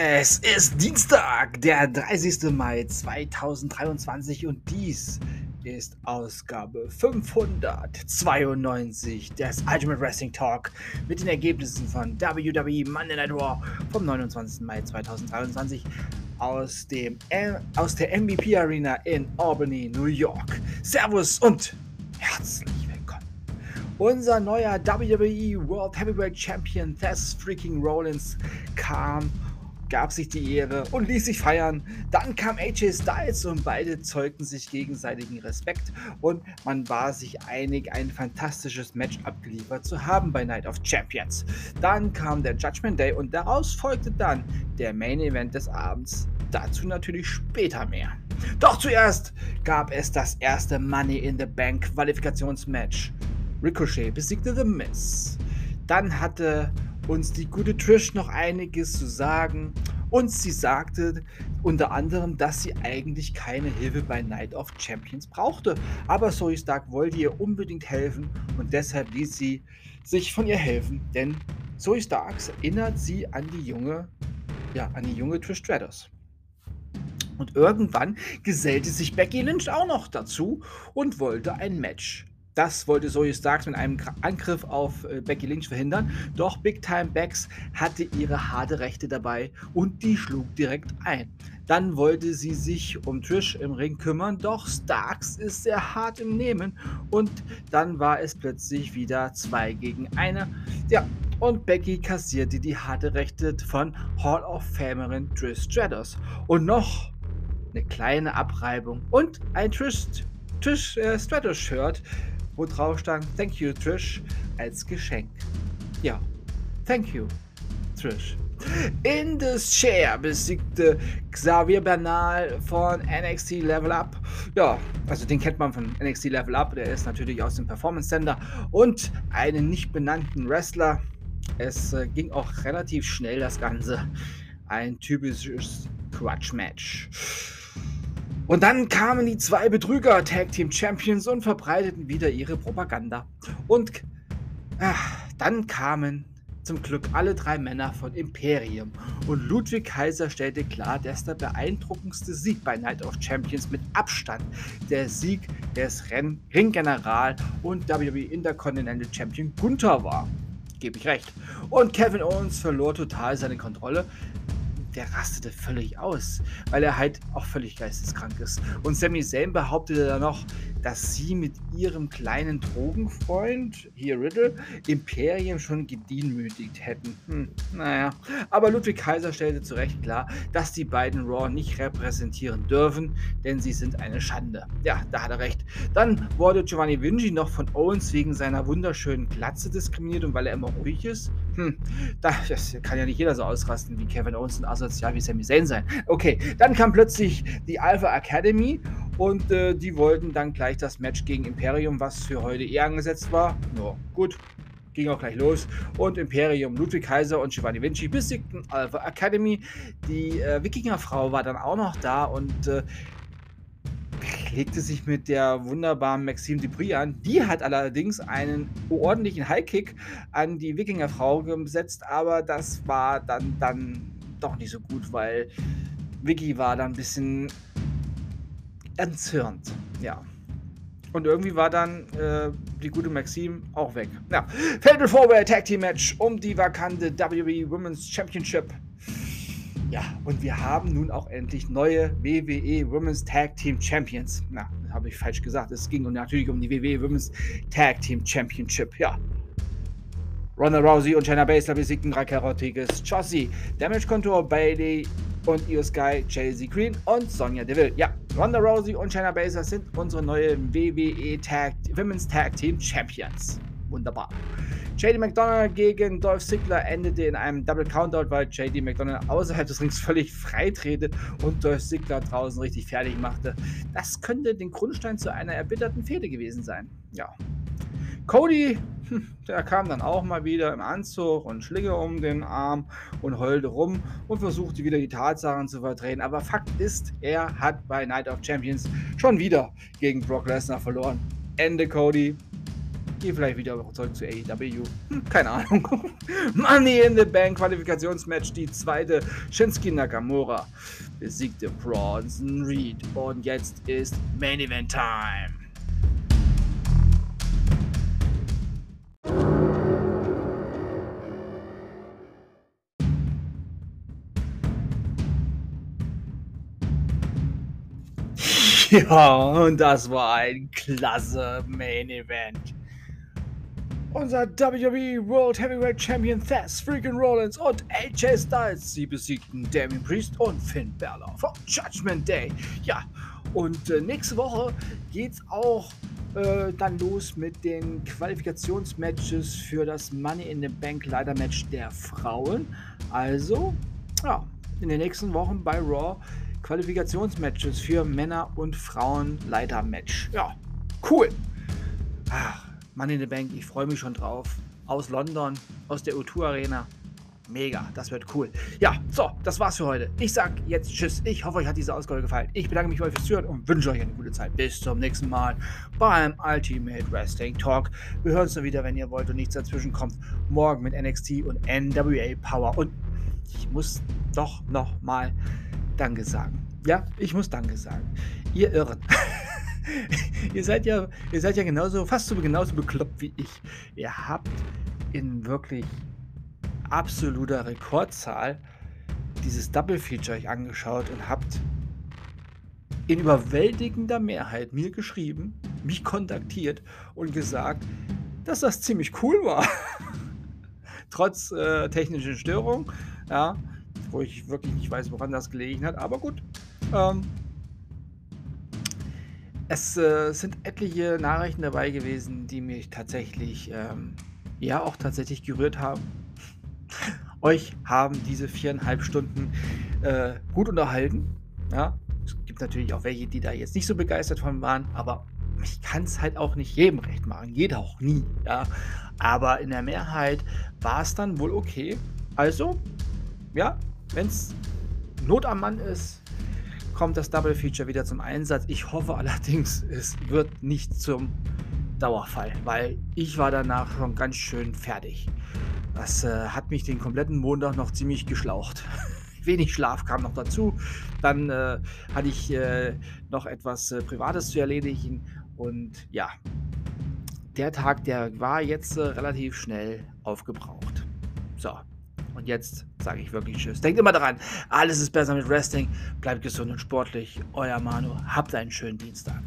Es ist Dienstag, der 30. Mai 2023 und dies ist Ausgabe 592 des Ultimate Wrestling Talk mit den Ergebnissen von WWE Monday Night Raw vom 29. Mai 2023 aus, dem, aus der MVP Arena in Albany, New York. Servus und herzlich willkommen. Unser neuer WWE World Heavyweight Champion Tess Freaking Rollins kam gab sich die Ehre und ließ sich feiern. Dann kam AJ Styles und beide zeugten sich gegenseitigen Respekt und man war sich einig, ein fantastisches Match abgeliefert zu haben bei Night of Champions. Dann kam der Judgment Day und daraus folgte dann der Main Event des Abends. Dazu natürlich später mehr. Doch zuerst gab es das erste Money in the Bank Qualifikationsmatch. Ricochet besiegte The Miz. Dann hatte uns die gute Trish noch einiges zu sagen und sie sagte unter anderem, dass sie eigentlich keine Hilfe bei Night of Champions brauchte. Aber Zoe Stark wollte ihr unbedingt helfen und deshalb ließ sie sich von ihr helfen, denn Zoe Starks erinnert sie an die junge, ja, an die junge Trish Stratus. Und irgendwann gesellte sich Becky Lynch auch noch dazu und wollte ein Match das wollte Zoe Starks mit einem Angriff auf äh, Becky Lynch verhindern. Doch Big Time Becks hatte ihre harte Rechte dabei und die schlug direkt ein. Dann wollte sie sich um Trish im Ring kümmern, doch Starks ist sehr hart im Nehmen und dann war es plötzlich wieder 2 gegen 1. Ja, und Becky kassierte die harte Rechte von Hall of Famerin Trish Stratus. Und noch eine kleine Abreibung und ein Trish, Trish äh, Stratus Shirt wo drauf stand Thank you, Trish, als Geschenk. Ja, thank you, Trish. In the Chair besiegte Xavier Bernal von NXT Level Up. Ja, also den kennt man von NXT Level Up. Der ist natürlich aus dem Performance Center und einen nicht benannten Wrestler. Es äh, ging auch relativ schnell das Ganze. Ein typisches Crutch-Match. Und dann kamen die zwei Betrüger Tag Team Champions und verbreiteten wieder ihre Propaganda. Und ach, dann kamen zum Glück alle drei Männer von Imperium. Und Ludwig Kaiser stellte klar, dass der beeindruckendste Sieg bei Night of Champions mit Abstand der Sieg des Ringgeneral und WWE Intercontinental Champion Gunther war. Gebe ich recht. Und Kevin Owens verlor total seine Kontrolle, der rastete völlig aus, weil er halt auch völlig geisteskrank ist. Und Sami Zayn behauptete dann noch, dass sie mit ihrem kleinen Drogenfreund, hier Riddle, Imperium schon gedemütigt hätten. Hm, naja. Aber Ludwig Kaiser stellte zu Recht klar, dass die beiden Raw nicht repräsentieren dürfen, denn sie sind eine Schande. Ja, da hat er recht. Dann wurde Giovanni Vinci noch von Owens wegen seiner wunderschönen Glatze diskriminiert und weil er immer ruhig ist. Hm, das kann ja nicht jeder so ausrasten wie Kevin Owens und asozial wie Sami Zayn sein. Okay, dann kam plötzlich die Alpha Academy und äh, die wollten dann gleich das Match gegen Imperium, was für heute eher angesetzt war. Ja, gut, ging auch gleich los. Und Imperium, Ludwig Kaiser und Giovanni Vinci besiegten Alpha Academy. Die äh, Wikingerfrau war dann auch noch da und äh, legte sich mit der wunderbaren Maxime Dupri an. Die hat allerdings einen ordentlichen Highkick an die Wikingerfrau gesetzt, aber das war dann, dann doch nicht so gut, weil Vicky war dann ein bisschen entzürnt. Ja. Und irgendwie war dann äh, die gute Maxime auch weg. Ja. Fatal Four Tag Team Match um die vakante WWE Women's Championship. Ja, und wir haben nun auch endlich neue WWE Women's Tag Team Champions. Na, habe ich falsch gesagt. Es ging natürlich um die WWE Women's Tag Team Championship. Ja. Ronda Rousey und Shayna Baszler besiegten Raquel Rodriguez, Chossi, Damage Control Bailey und Io Sky, Chelsea Green und Sonja Deville. Ja, Ronda Rousey und Shayna Baszler sind unsere neue WWE Tag, Women's Tag Team Champions. Wunderbar. JD McDonald gegen Dolph Ziggler endete in einem Double Countout, weil JD McDonald außerhalb des Rings völlig freitrete und Dolph Ziggler draußen richtig fertig machte. Das könnte den Grundstein zu einer erbitterten Fehde gewesen sein. Ja. Cody, hm, der kam dann auch mal wieder im Anzug und Schlinge um den Arm und heulte rum und versuchte wieder die Tatsachen zu verdrehen. Aber Fakt ist, er hat bei Night of Champions schon wieder gegen Brock Lesnar verloren. Ende Cody. Geh vielleicht wieder zurück zu AEW. Hm, keine Ahnung. Money in the Bank Qualifikationsmatch. Die zweite. Shinsuke Nakamura besiegte Bronson Reed. Und jetzt ist Main Event Time. Ja, und das war ein klasse Main Event. Unser WWE World Heavyweight Champion Thess Freaking Rollins und AJ Styles, sie besiegten Damien Priest und Finn Balor vom Judgment Day. Ja, und äh, nächste Woche geht's auch äh, dann los mit den Qualifikationsmatches für das Money in the Bank Leiter Match der Frauen. Also, ja, in den nächsten Wochen bei Raw Qualifikationsmatches für Männer und Frauen Leiter-Match. Ja, cool. Ach, Money in the Bank, ich freue mich schon drauf. Aus London, aus der U2 Arena. Mega, das wird cool. Ja, so, das war's für heute. Ich sag jetzt Tschüss. Ich hoffe, euch hat diese Ausgabe gefallen. Ich bedanke mich bei euch fürs Zuhören und wünsche euch eine gute Zeit. Bis zum nächsten Mal beim Ultimate Wrestling Talk. Wir hören uns dann wieder, wenn ihr wollt und nichts dazwischen kommt. Morgen mit NXT und NWA Power. Und ich muss doch noch mal Danke sagen. Ja, ich muss Danke sagen. Ihr Irren. ihr seid ja, ihr seid ja genauso, fast so genauso bekloppt wie ich. Ihr habt in wirklich absoluter Rekordzahl dieses Double Feature euch angeschaut und habt in überwältigender Mehrheit mir geschrieben, mich kontaktiert und gesagt, dass das ziemlich cool war. Trotz äh, technischen Störungen. Ja, wo ich wirklich nicht weiß, woran das gelegen hat. Aber gut. Ähm, es äh, sind etliche Nachrichten dabei gewesen, die mich tatsächlich, ähm, ja, auch tatsächlich gerührt haben. Euch haben diese viereinhalb Stunden äh, gut unterhalten. Ja, es gibt natürlich auch welche, die da jetzt nicht so begeistert von waren, aber ich kann es halt auch nicht jedem recht machen. Jeder auch nie. Ja, aber in der Mehrheit war es dann wohl okay. Also, ja, wenn es Not am Mann ist, kommt das Double Feature wieder zum Einsatz. Ich hoffe allerdings, es wird nicht zum Dauerfall, weil ich war danach schon ganz schön fertig. Das äh, hat mich den kompletten Montag noch ziemlich geschlaucht. Wenig Schlaf kam noch dazu. Dann äh, hatte ich äh, noch etwas äh, Privates zu erledigen. Und ja, der Tag, der war jetzt äh, relativ schnell aufgebraucht. So, und jetzt sage ich wirklich Tschüss. Denkt immer daran, alles ist besser mit Wrestling. Bleibt gesund und sportlich. Euer Manu. Habt einen schönen Dienstag.